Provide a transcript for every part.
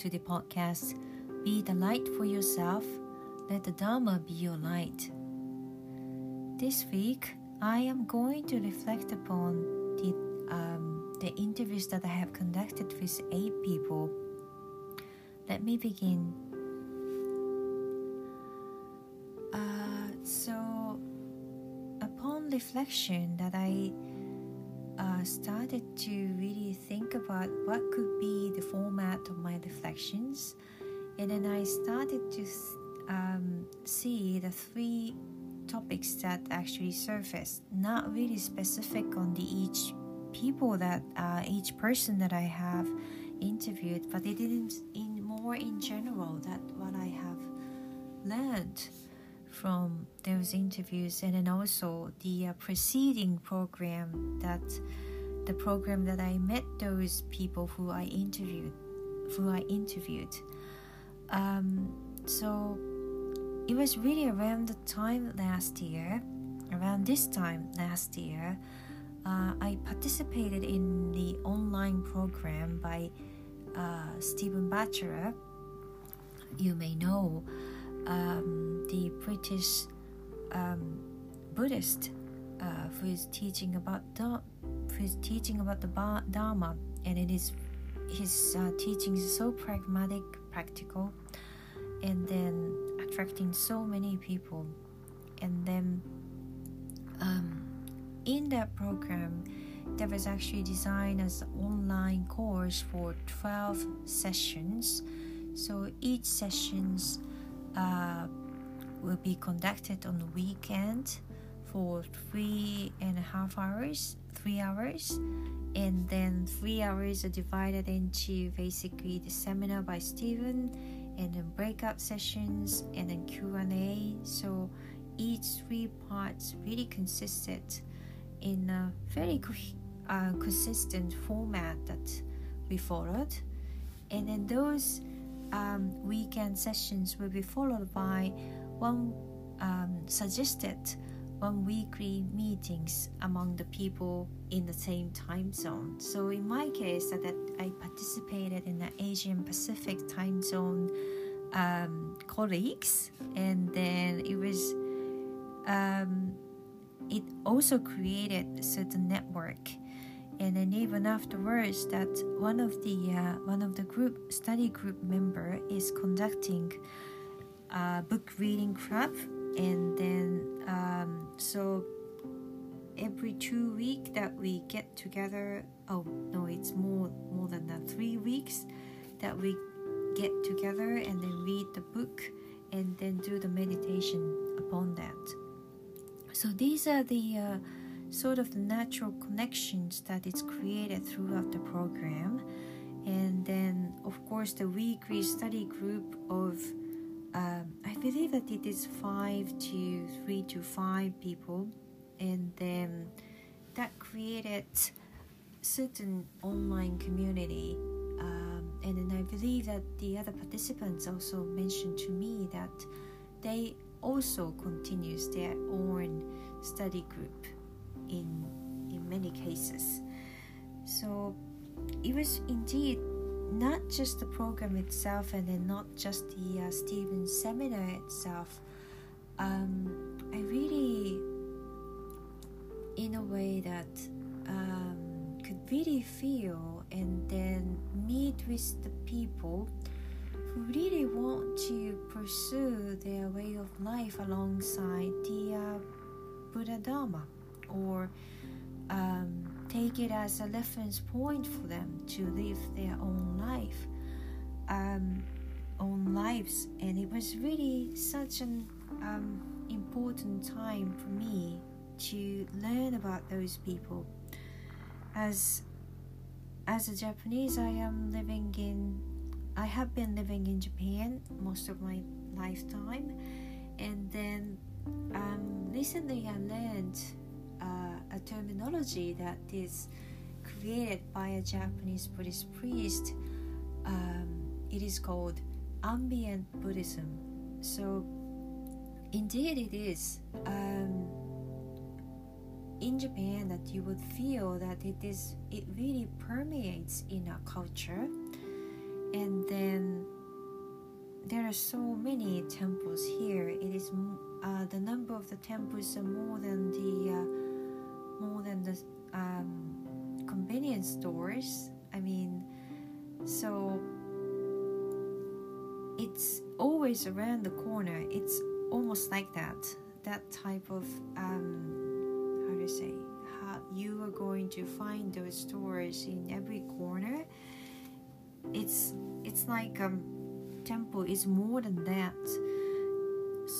to the podcast Be the Light for Yourself, Let the Dharma Be Your Light. This week, I am going to reflect upon the, um, the interviews that I have conducted with eight people. Let me begin. Uh, so, upon reflection, that I uh, started to really think about what could be the format of my reflections, and then I started to um, see the three topics that actually surfaced. Not really specific on the each people that uh, each person that I have interviewed, but it is in more in general that what I have learned from those interviews and then also the uh, preceding program that the program that I met those people who I interviewed who I interviewed. Um, so it was really around the time last year around this time last year uh, I participated in the online program by uh, Stephen Batchelor. You may know um, the British um, Buddhist uh, who is teaching about who is teaching about the Dharma, and it is his uh, teaching is so pragmatic, practical, and then attracting so many people, and then um, in that program that was actually designed as an online course for 12 sessions. So each sessions uh, will be conducted on the weekend for three and a half hours, three hours, and then three hours are divided into basically the seminar by Stephen, and then breakout sessions, and then Q and A. So each three parts really consisted in a very uh, consistent format that we followed, and then those um, weekend sessions will be followed by one um, suggested one weekly meetings among the people in the same time zone. So in my case, that, I participated in the Asian Pacific time zone um, colleagues, and then it was um, it also created certain network and then even afterwards that one of the uh, one of the group study group member is conducting a book reading club and then um, so every two week that we get together oh no it's more more than that three weeks that we get together and then read the book and then do the meditation upon that. So these are the uh, sort of natural connections that is created throughout the program. And then of course the weekly study group of um, i believe that it is five to three to five people and then that created certain online community um, and then i believe that the other participants also mentioned to me that they also continues their own study group in in many cases. So it was indeed not just the program itself and then not just the uh, Stephen seminar itself. Um, I really, in a way that um, could really feel and then meet with the people who really want to pursue their way of life alongside the uh, Buddha Dharma or um, take it as a reference point for them to live their own life, um, own lives. And it was really such an um, important time for me to learn about those people. As as a Japanese, I am living in. I have been living in Japan most of my lifetime, and then um, recently I learned uh, a terminology that is created by a Japanese Buddhist priest. Um, it is called ambient Buddhism. So, indeed, it is um, in Japan that you would feel that it is it really permeates in our culture, and then there are so many temples here. It is uh, the number of the temples are more than the uh, more than the um, convenience stores. I mean, so it's always around the corner. It's almost like that. That type of um, how you say how you are going to find those stores in every corner. It's it's like um temple is more than that.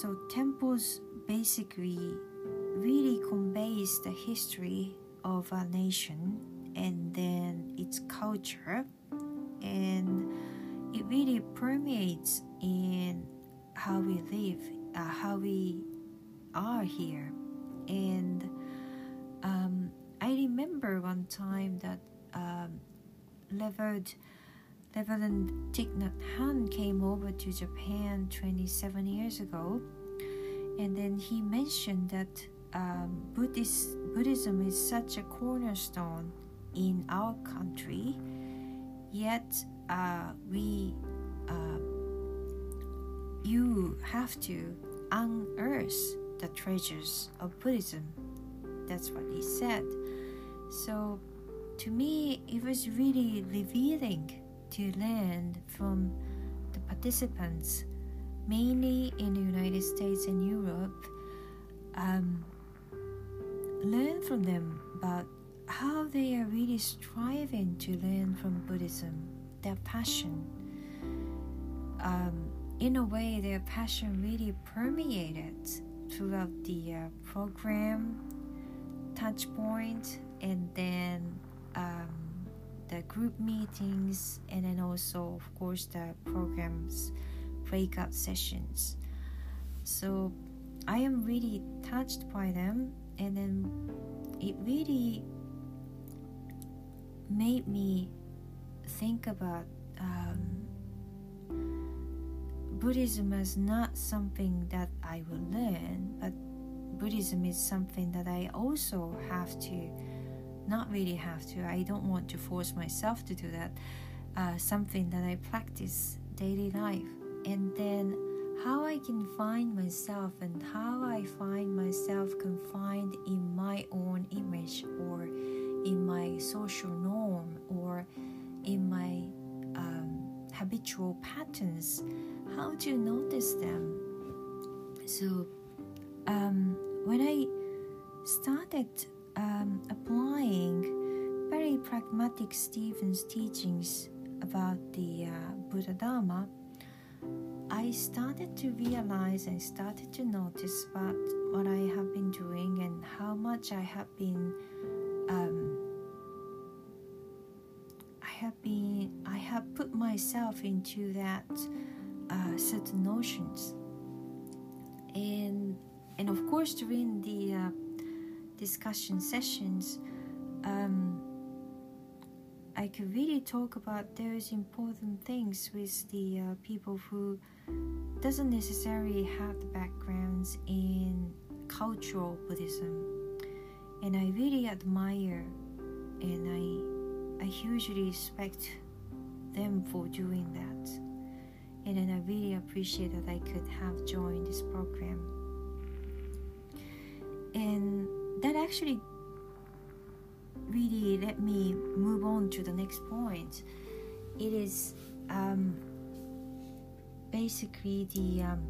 So temples basically really conveys the history of a nation and then its culture. And it really permeates in how we live uh, how we are here. And um, i remember one time that um, Reverend, Reverend Thich came over to Japan 27 years ago. And then he mentioned that um, Buddhist, Buddhism is such a cornerstone in our country, yet uh, we uh, you have to unearth the treasures of Buddhism. That's what he said. So, to me, it was really revealing to learn from the participants, mainly in the United States and Europe. Um, learn from them about how they are really striving to learn from Buddhism, their passion. Um, in a way, their passion really permeated throughout the uh, program, touch point, and then um, the group meetings, and then also, of course, the programs, breakout sessions. So I am really touched by them and then it really made me think about um, Buddhism as not something that I will learn, but Buddhism is something that I also have to, not really have to, I don't want to force myself to do that, uh, something that I practice daily life. And then how I can find myself and how I find myself confined social norm or in my um, habitual patterns, how do you notice them. So, um, when I started um, applying very pragmatic Stephen's teachings about the uh, Buddha Dharma, I started to realize and started to notice what what I have been doing and how much I have been um, myself into that uh, certain notions. And and of course during the uh, discussion sessions um, I could really talk about those important things with the uh, people who doesn't necessarily have the backgrounds in cultural Buddhism, and I really admire and I I hugely respect them for doing that, and then I really appreciate that I could have joined this program, and that actually really let me move on to the next point. It is um, basically the um,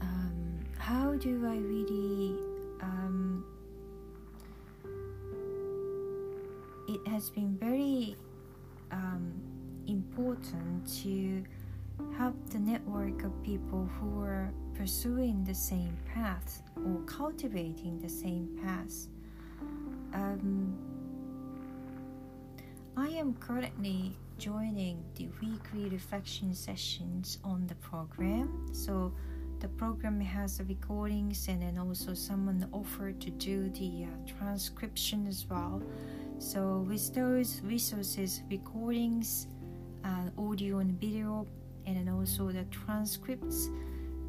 um, how do I really um, it has been very um, important to help the network of people who are pursuing the same path or cultivating the same path. Um, I am currently joining the weekly reflection sessions on the program. So the program has the recordings and then also someone offered to do the uh, transcription as well. So with those resources, recordings, uh, audio and video, and then also the transcripts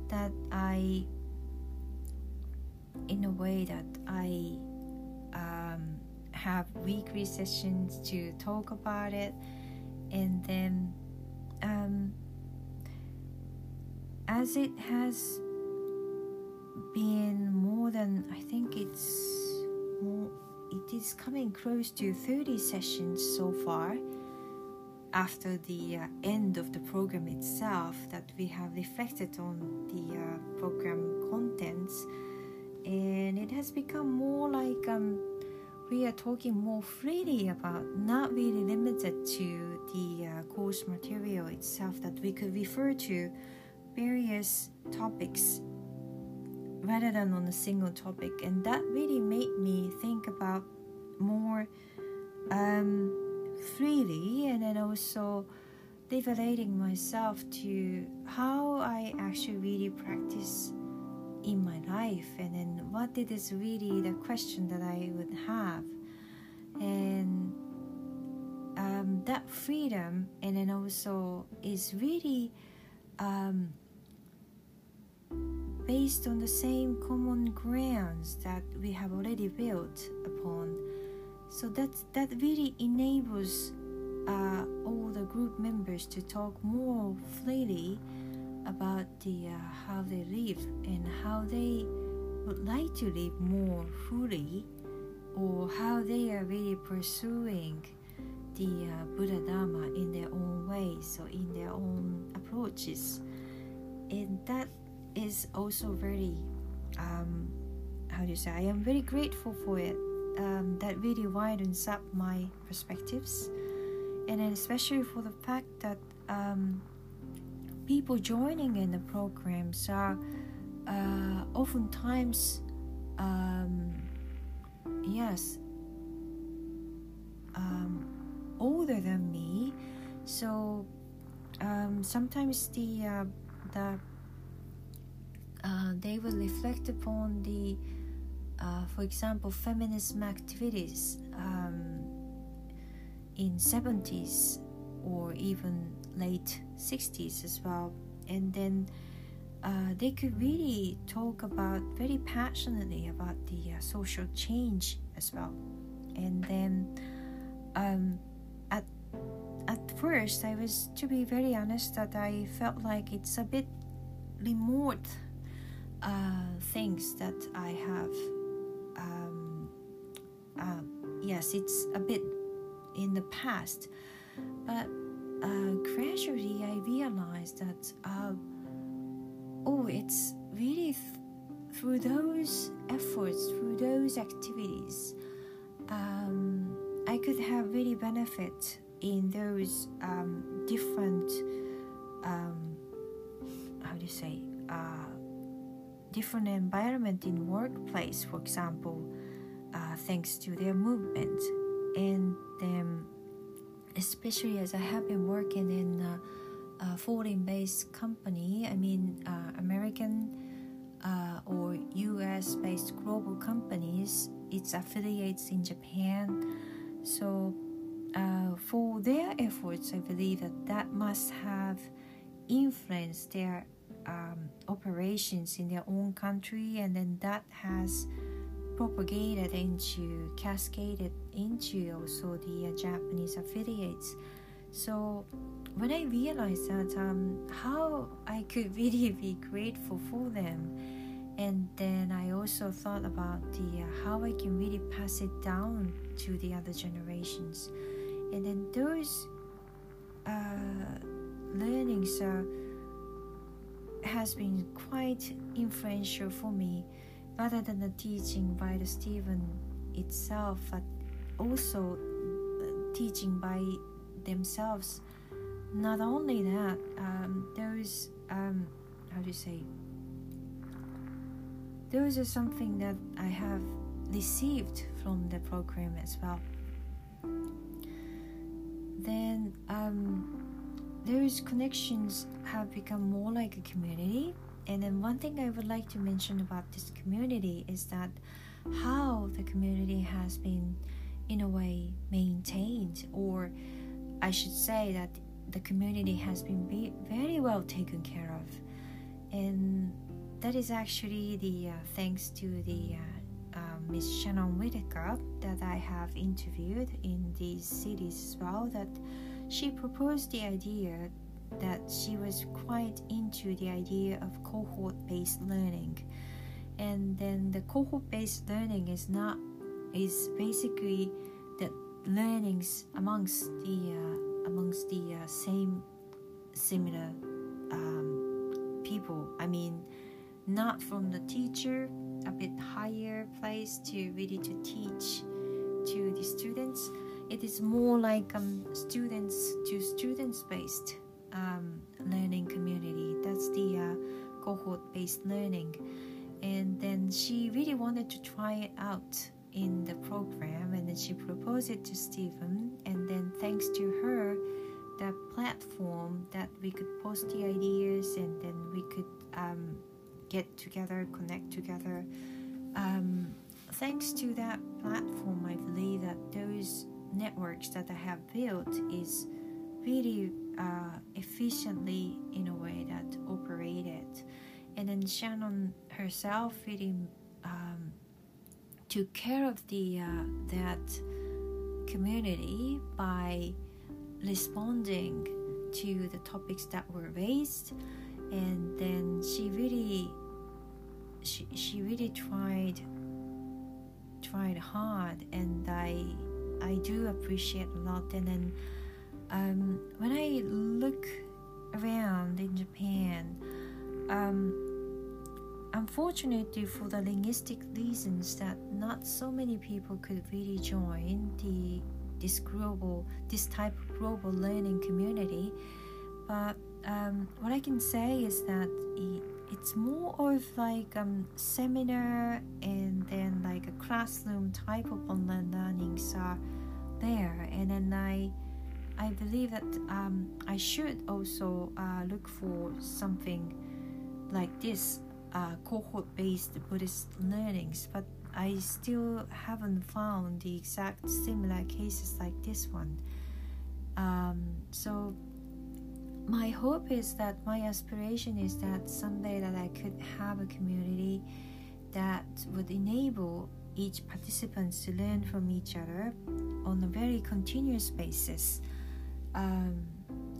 that I, in a way that I um, have weekly sessions to talk about it and then um, as it has been more than I think it's more it is coming close to 30 sessions so far after the uh, end of the program itself that we have reflected on the uh, program contents. And it has become more like um, we are talking more freely about not really limited to the uh, course material itself that we could refer to various topics rather than on a single topic and that really made me think about more um, freely and then also liberating myself to how I actually really practice in my life and then what really the question that I would have. And um, that freedom and then also is really um, based on the same common grounds that we have already built upon. So that that really enables uh, all the group members to talk more freely about the uh, how they live and how they would like to live more fully or how they are really pursuing the uh, Buddha Dharma in their own ways or in their own approaches. And that is also very um, how do you say I am very grateful for it. Um, that really widens up my perspectives. And especially for the fact that um, people joining in the programs are uh, oftentimes um, yes um, older than me. So um, sometimes the uh, the uh, they will reflect upon the uh, for example feminism activities um, in 70s or even late 60s as well. And then uh, they could really talk about very passionately about the uh, social change as well. And then um, at at first I was to be very honest that I felt like it's a bit remote uh, things that I have um, uh, yes it's a bit in the past. But uh, gradually I realized that uh, oh it's really th- through those efforts through those activities um, I could have really benefit in those um, different um, how do you say uh, different environment in workplace for example uh, thanks to their movement and then especially as I have been working in a, a foreign-based company, I mean uh, American uh, or U.S.-based global companies, its affiliates in Japan. So uh, for their efforts, I believe that that must have influenced their um, operations in their own country, and then that has propagated into cascaded into also the uh, Japanese affiliates. So when I realized that um, how I could really be grateful for them, and then I also thought about the uh, how I can really pass it down to the other generations, and then those uh, learnings uh, has been quite influential for me rather than the teaching by the Stephen itself, but also uh, teaching by themselves. Not only that, um, those um, how do you say? Those are something that I have received from the program as well. Then um, those connections have become more like a community and then one thing I would like to mention about this community is that how the community has been, in a way, maintained, or I should say that the community has been be- very well taken care of, and that is actually the uh, thanks to the uh, uh, Miss Shannon Whitaker that I have interviewed in these cities as well. That she proposed the idea that she was quite into the idea of cohort based learning. And then the cohort based learning is not is basically the learnings amongst the uh, amongst the uh, same similar um, people. I mean, not from the teacher, a bit higher place to really to teach to the students. It is more like um, students to students based um, learning community. That's the uh, cohort based learning. And then she really wanted to try it out in the program, and then she proposed it to Stephen. And then, thanks to her, that platform that we could post the ideas and then we could um, get together, connect together. Um, thanks to that platform, I believe that those networks that I have built is really uh, efficiently in a way that operated. And then Shannon herself really um, took care of the uh, that community by responding to the topics that were raised and then she really she, she really tried tried hard and i i do appreciate a lot. And then um, when i look around in japan um, unfortunately for the linguistic reasons that not so many people could really join the this global this type of global learning community but um, what i can say is that it's more of like um seminar and then like a classroom type of online learnings are there and then i i believe that um, i should also uh, look for something like this uh, cohort based buddhist learnings but I still haven't found the exact similar cases like this one. Um, so my hope is that my aspiration is that someday that I could have a community that would enable each participant to learn from each other on a very continuous basis. Um,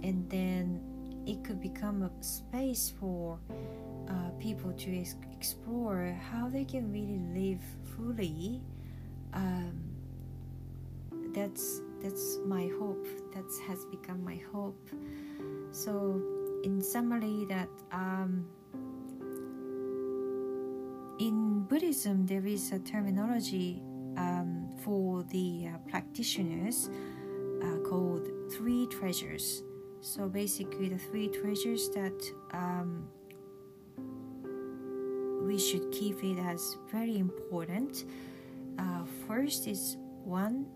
and then it could become a space for uh, people to ex- explore how they can really live fully. Um, that's that's my hope. That has become my hope. So, in summary, that um, in Buddhism there is a terminology um, for the uh, practitioners uh, called three treasures. So basically, the three treasures that um, we should keep it as very important. Uh, first is one,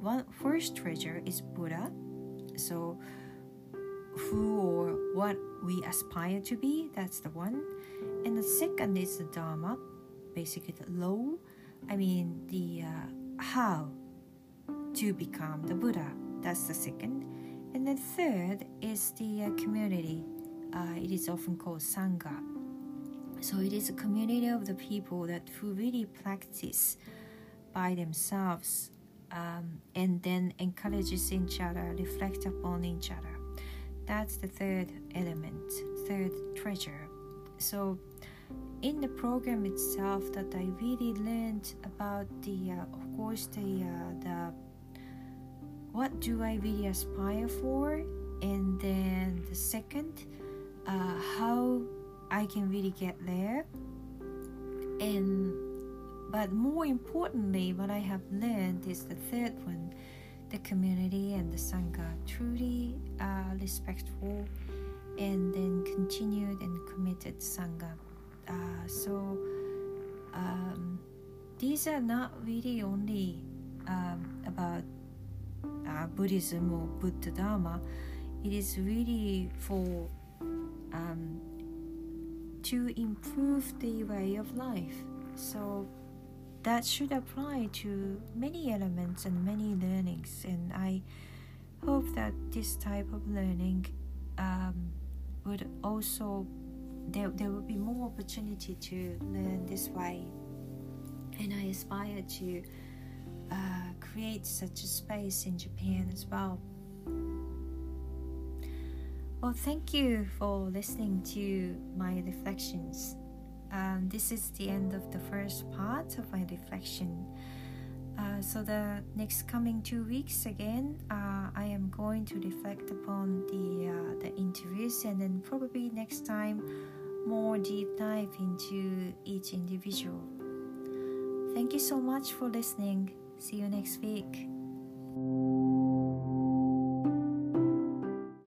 one first treasure is Buddha. So who or what we aspire to be, that's the one. And the second is the Dharma, basically the law. I mean the uh, how to become the Buddha. That's the second. And the third is the uh, community. Uh, it is often called Sangha so it is a community of the people that who really practice by themselves um, and then encourages each other, reflect upon each other. That's the third element, third treasure. So in the program itself, that I really learned about the, uh, of course, the uh, the what do I really aspire for, and then the second, uh, how I can really get there. And but more importantly, what I have learned is the third one the community and the Sangha respectful and then continued and committed Sangha. Uh, so um, these are not really only um, about uh, Buddhism or Buddha Dharma, it is really for um, to improve the way of life. So that should apply to many elements and many learnings. And I hope that this type of learning um, would also there, there will be more opportunity to learn this way. And i aspire to uh, create such a space in japan as well. Well thank you for listening to my reflections. Um, this is the end of the first part of my reflection. Uh, so the next coming two weeks again, uh, I am going to reflect upon the uh, the interviews, and then probably next time more deep dive into each individual. Thank you so much for listening. See you next week.